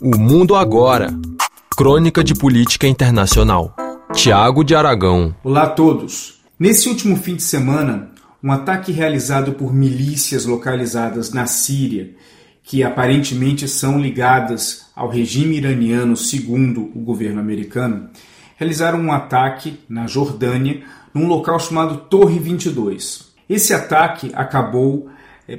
O Mundo Agora. Crônica de Política Internacional. Tiago de Aragão. Olá a todos. Nesse último fim de semana, um ataque realizado por milícias localizadas na Síria, que aparentemente são ligadas ao regime iraniano segundo o governo americano, realizaram um ataque na Jordânia, num local chamado Torre 22. Esse ataque acabou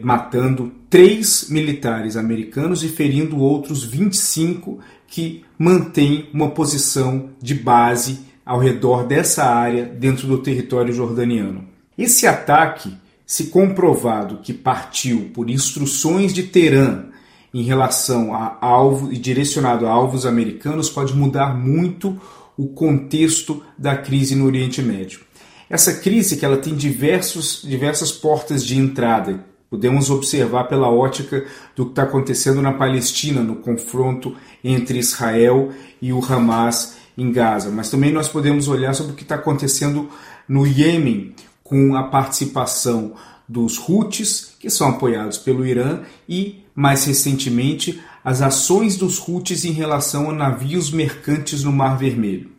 matando três militares americanos e ferindo outros 25 que mantêm uma posição de base ao redor dessa área dentro do território jordaniano. Esse ataque, se comprovado que partiu por instruções de Teherã em relação a alvo e direcionado a alvos americanos, pode mudar muito o contexto da crise no Oriente Médio. Essa crise que ela tem diversos, diversas portas de entrada, Podemos observar pela ótica do que está acontecendo na Palestina, no confronto entre Israel e o Hamas em Gaza. Mas também nós podemos olhar sobre o que está acontecendo no Iêmen, com a participação dos Houthis, que são apoiados pelo Irã, e, mais recentemente, as ações dos Houthis em relação a navios mercantes no Mar Vermelho.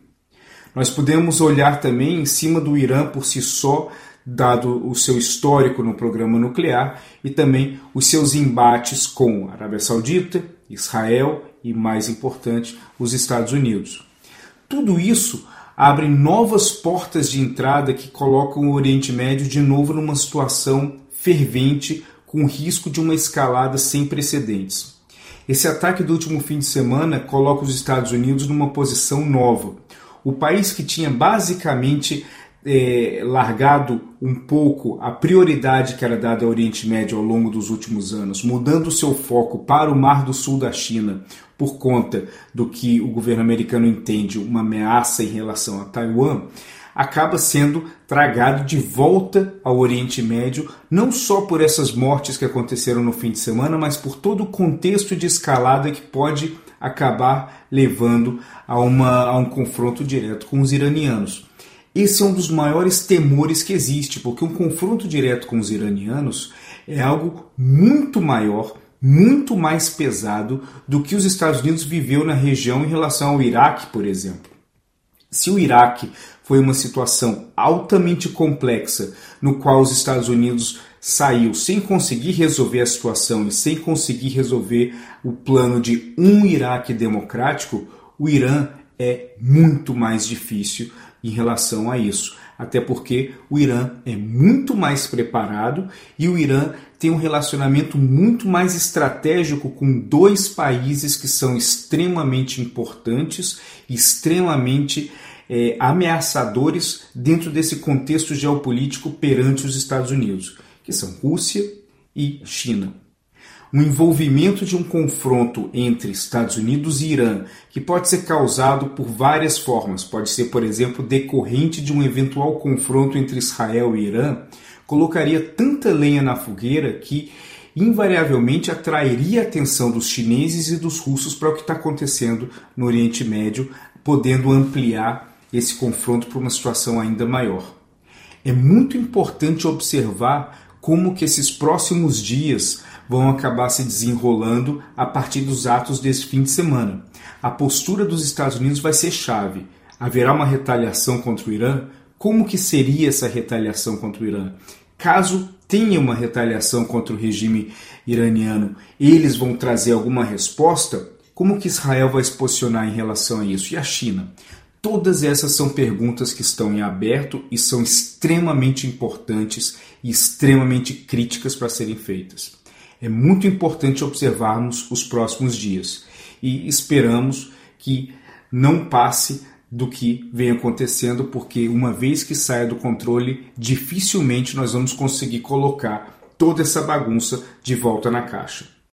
Nós podemos olhar também em cima do Irã por si só dado o seu histórico no programa nuclear e também os seus embates com a Arábia Saudita, Israel e, mais importante, os Estados Unidos. Tudo isso abre novas portas de entrada que colocam o Oriente Médio de novo numa situação fervente com risco de uma escalada sem precedentes. Esse ataque do último fim de semana coloca os Estados Unidos numa posição nova. O país que tinha basicamente é, largado um pouco a prioridade que era dada ao Oriente Médio ao longo dos últimos anos, mudando seu foco para o Mar do Sul da China por conta do que o governo americano entende uma ameaça em relação a Taiwan, acaba sendo tragado de volta ao Oriente Médio, não só por essas mortes que aconteceram no fim de semana, mas por todo o contexto de escalada que pode acabar levando a, uma, a um confronto direto com os iranianos. Esse é um dos maiores temores que existe, porque um confronto direto com os iranianos é algo muito maior, muito mais pesado do que os Estados Unidos viveu na região em relação ao Iraque, por exemplo. Se o Iraque foi uma situação altamente complexa, no qual os Estados Unidos saiu sem conseguir resolver a situação e sem conseguir resolver o plano de um Iraque democrático, o Irã é muito mais difícil em relação a isso. Até porque o Irã é muito mais preparado e o Irã tem um relacionamento muito mais estratégico com dois países que são extremamente importantes, extremamente é, ameaçadores dentro desse contexto geopolítico perante os Estados Unidos, que são Rússia e China um envolvimento de um confronto entre Estados Unidos e Irã, que pode ser causado por várias formas, pode ser, por exemplo, decorrente de um eventual confronto entre Israel e Irã, colocaria tanta lenha na fogueira que invariavelmente atrairia a atenção dos chineses e dos russos para o que está acontecendo no Oriente Médio, podendo ampliar esse confronto para uma situação ainda maior. É muito importante observar como que esses próximos dias vão acabar se desenrolando a partir dos atos desse fim de semana. A postura dos Estados Unidos vai ser chave. Haverá uma retaliação contra o Irã? Como que seria essa retaliação contra o Irã? Caso tenha uma retaliação contra o regime iraniano, eles vão trazer alguma resposta? Como que Israel vai se posicionar em relação a isso? E a China? Todas essas são perguntas que estão em aberto e são extremamente importantes e extremamente críticas para serem feitas. É muito importante observarmos os próximos dias e esperamos que não passe do que vem acontecendo, porque uma vez que saia do controle, dificilmente nós vamos conseguir colocar toda essa bagunça de volta na caixa.